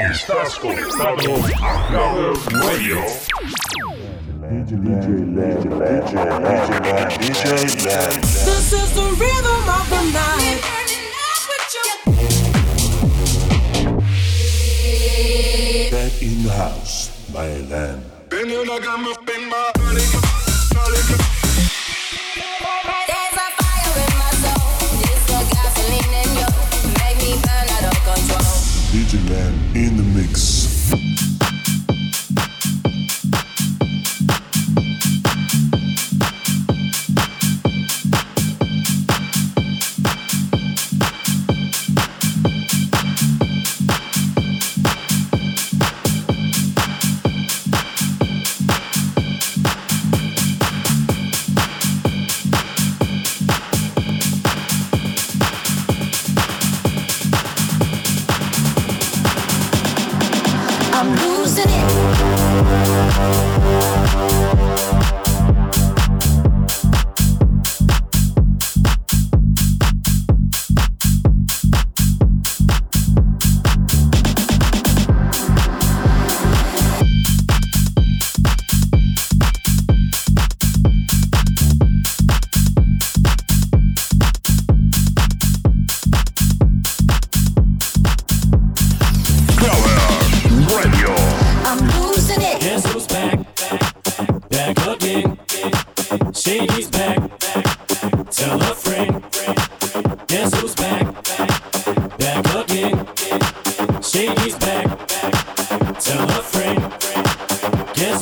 Estás conectado a Love Radio. This is the rhythm of the night. Back in the house, my land. Digitland in the mix.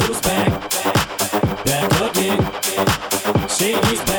Shaggy's back, back again. Say Shaggy's back.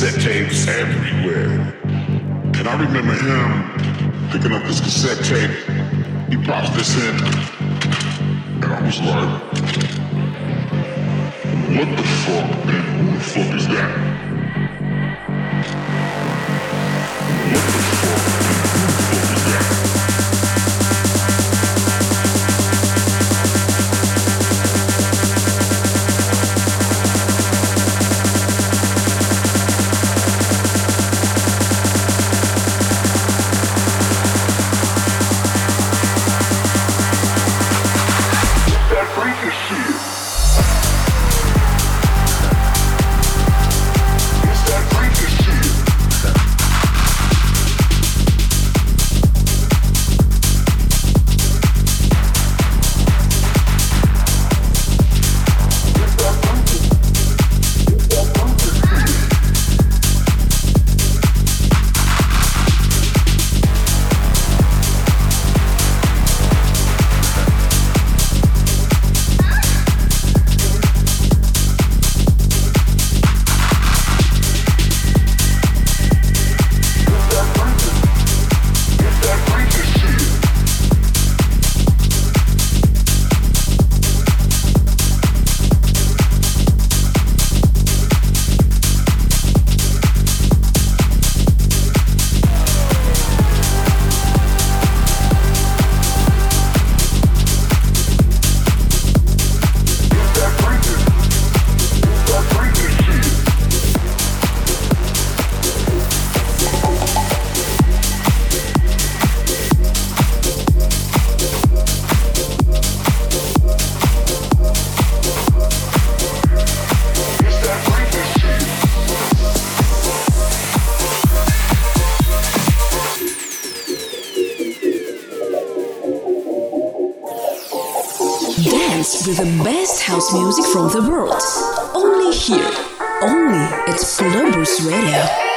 cassette tapes everywhere. And I remember him picking up his cassette tape. He popped this in, and I was like, what the fuck, man? Who the fuck is that? best music from the world. Only here. Only at Clubbers Radio.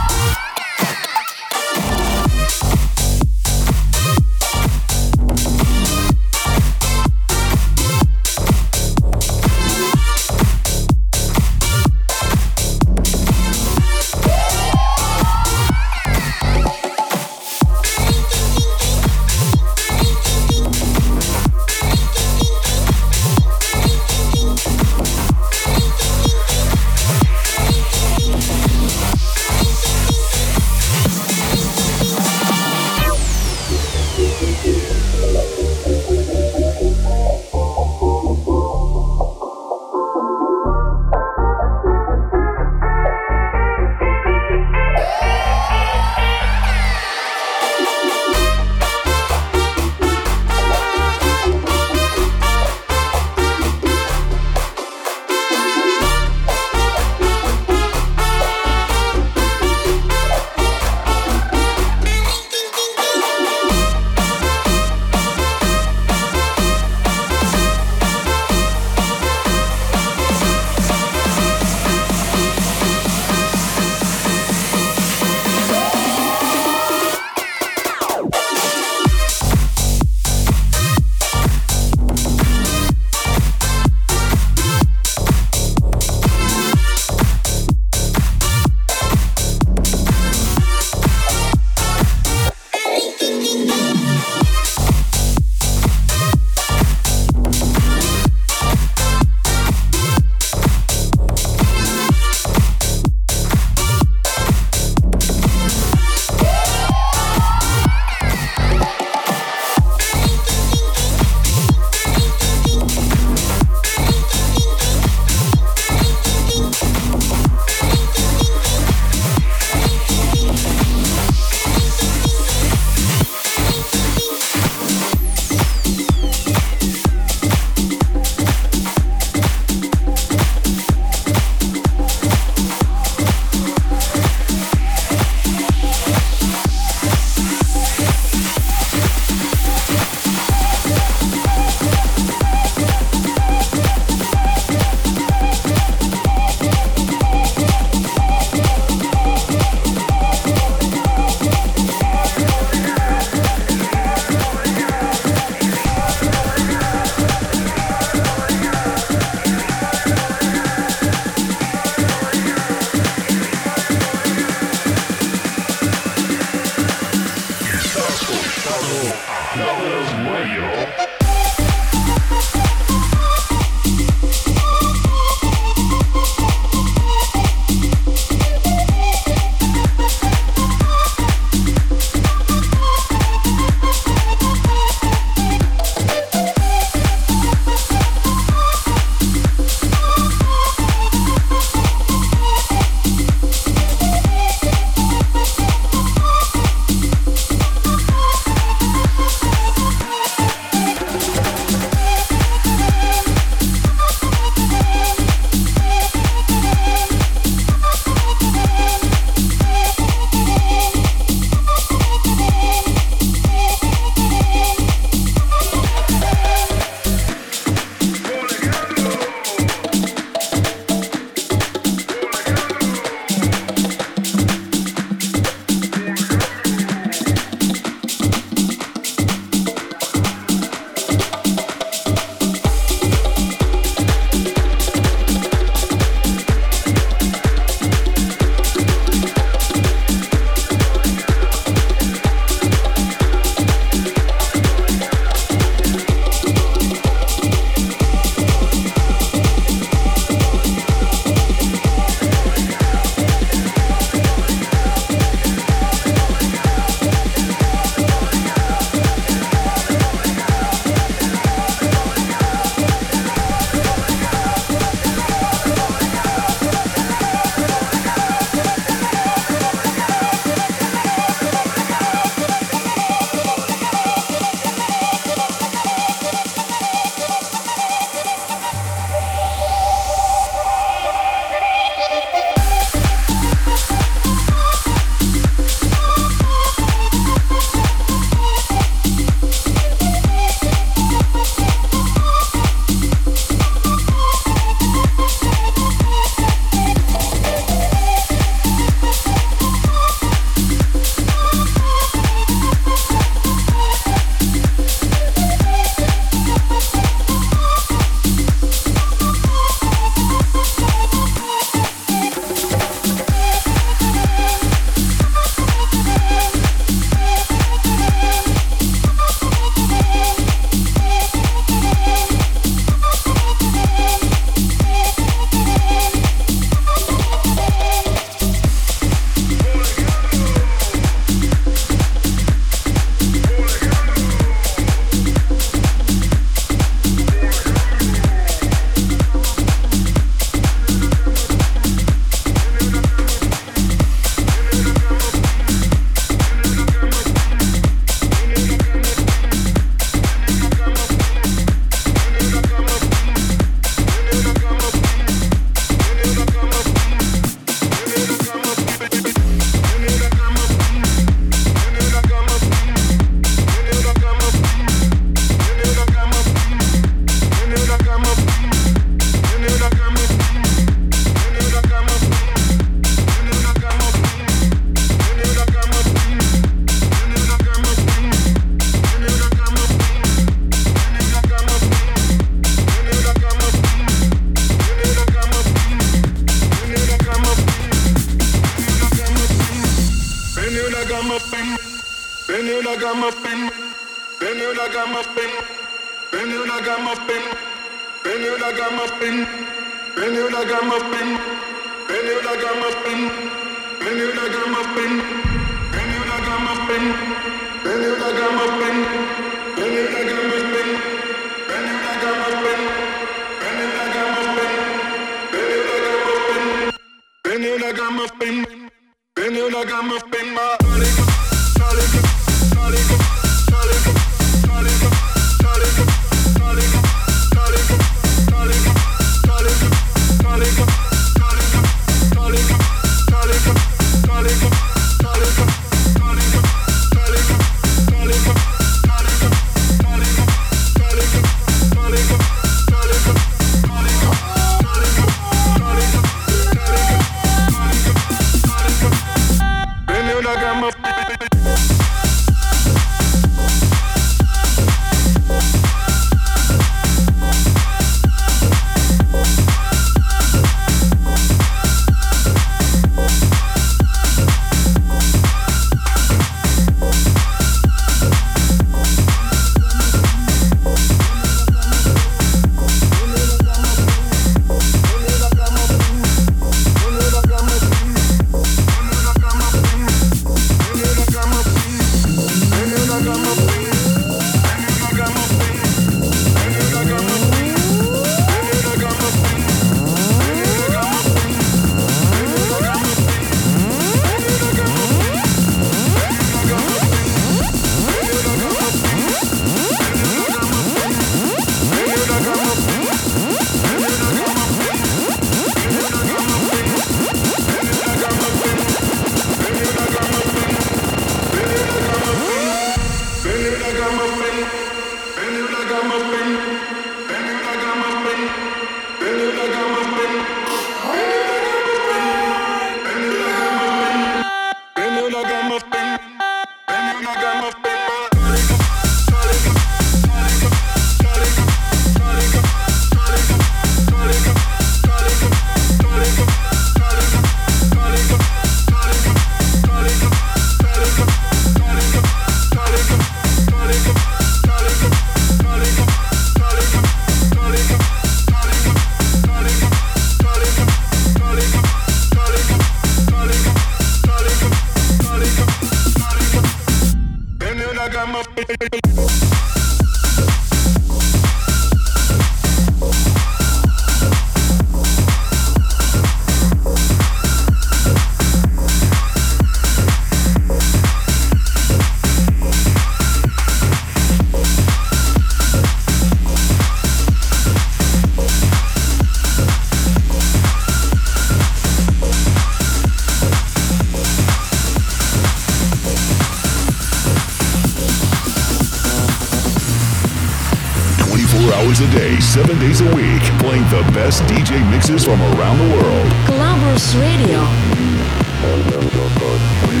Hours a day, seven days a week, playing the best DJ mixes from around the world. Clubbers Radio. And then just touch me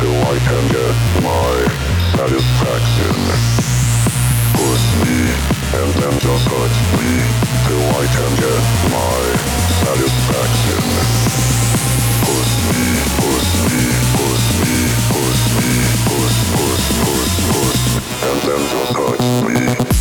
till I can get my satisfaction. Push me and then just touch me till I can get my satisfaction. Push me, push me, push me, push me, push, push, push, push, and then just touch me.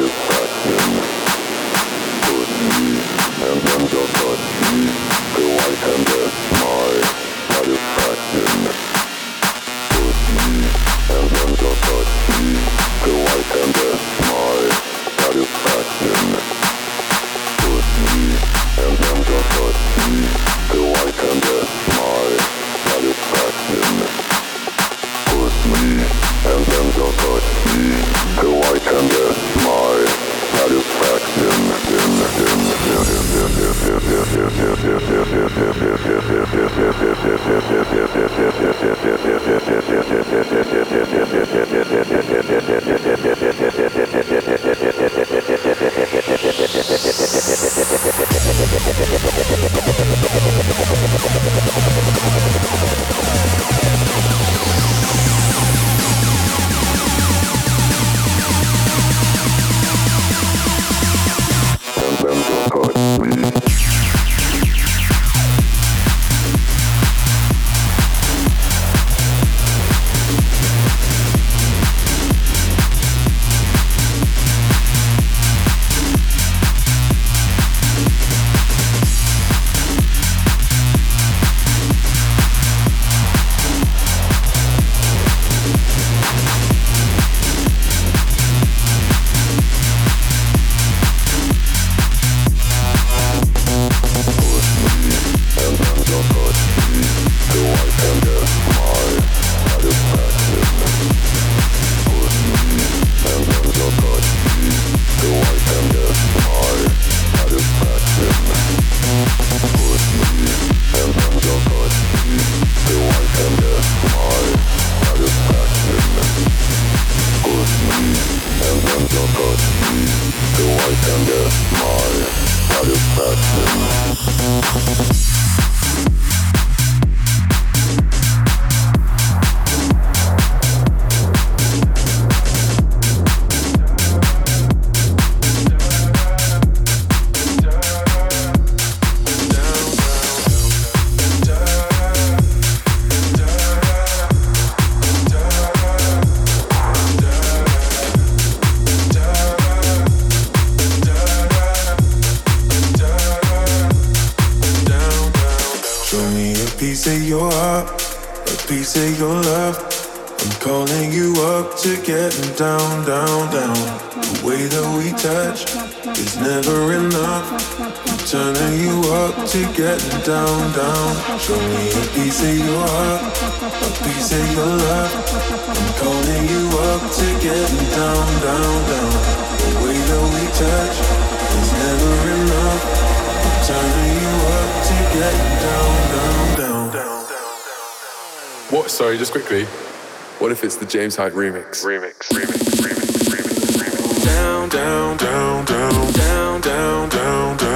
satisfaction. Put me and then go. sorry, just quickly. What if it's the James Hyde remix? Remix, remix, remix, remix, remix. Down, down, down, down, down, down, down, down.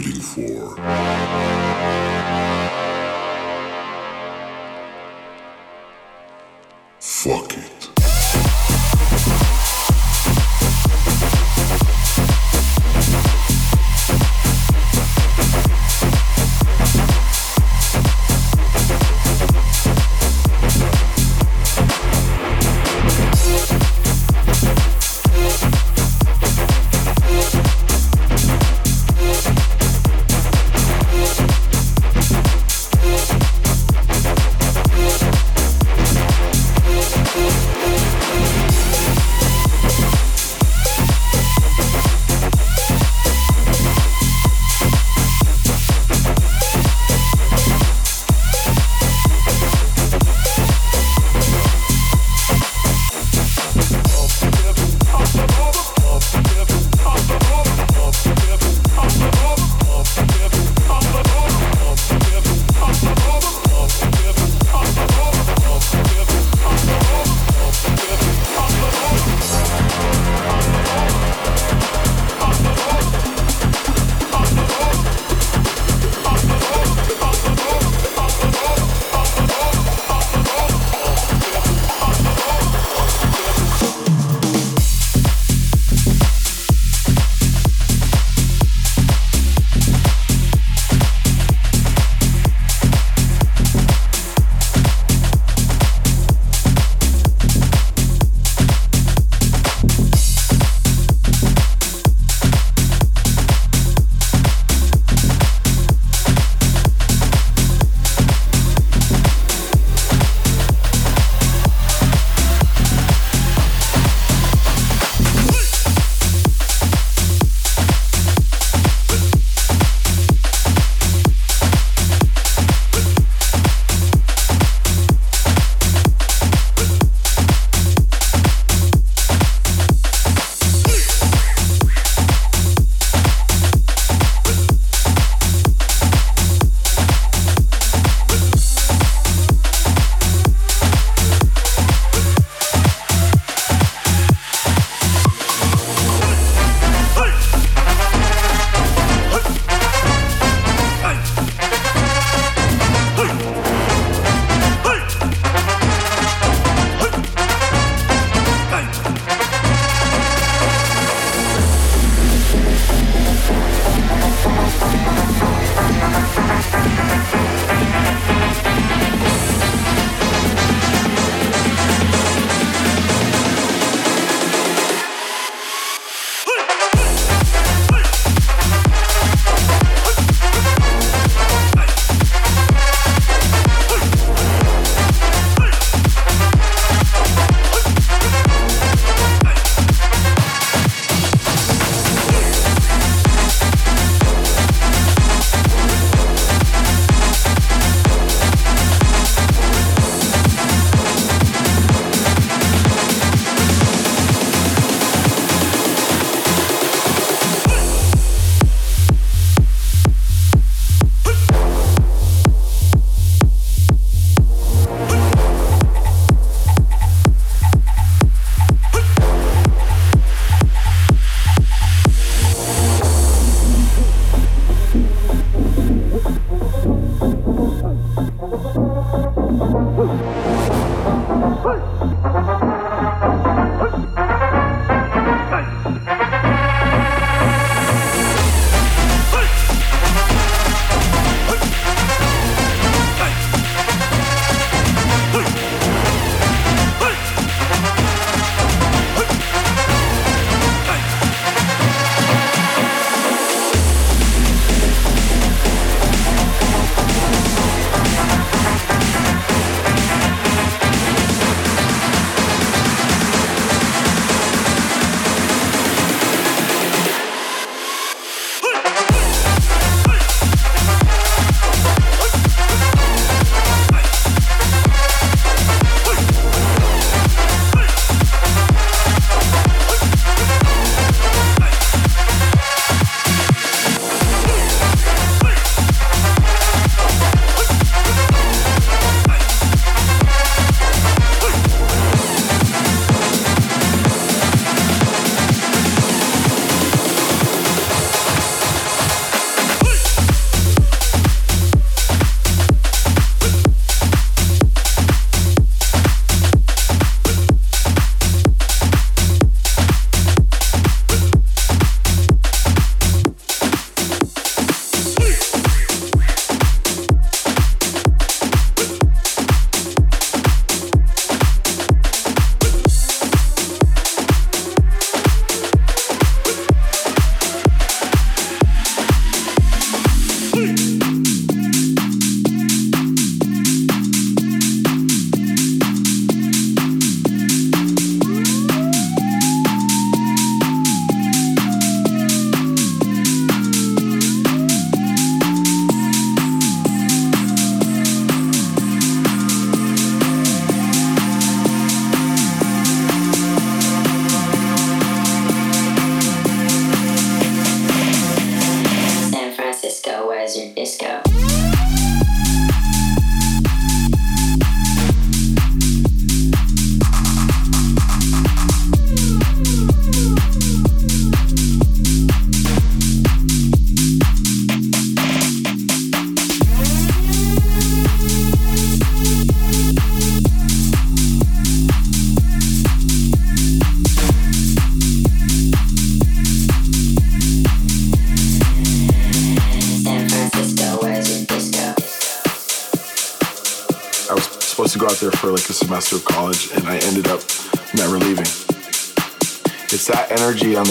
waiting for.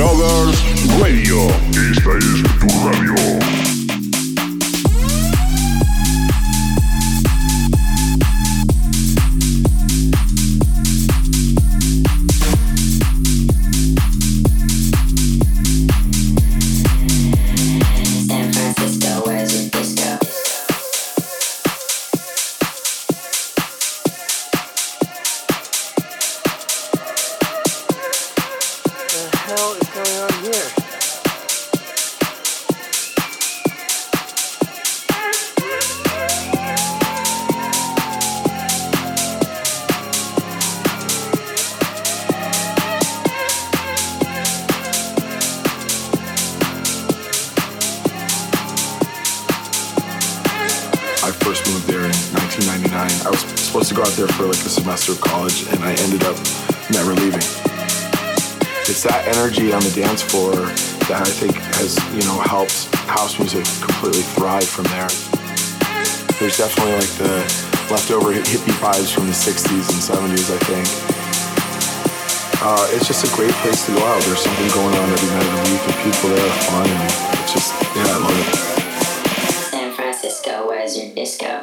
Lovers Radio. Esta es tu radio. Thrive from there. There's definitely like the leftover hippie vibes from the 60s and 70s, I think. Uh, it's just a great place to go out. There's something going on every night of the week, and people there are fun, and it's just, yeah, I love it. San Francisco, where's your disco?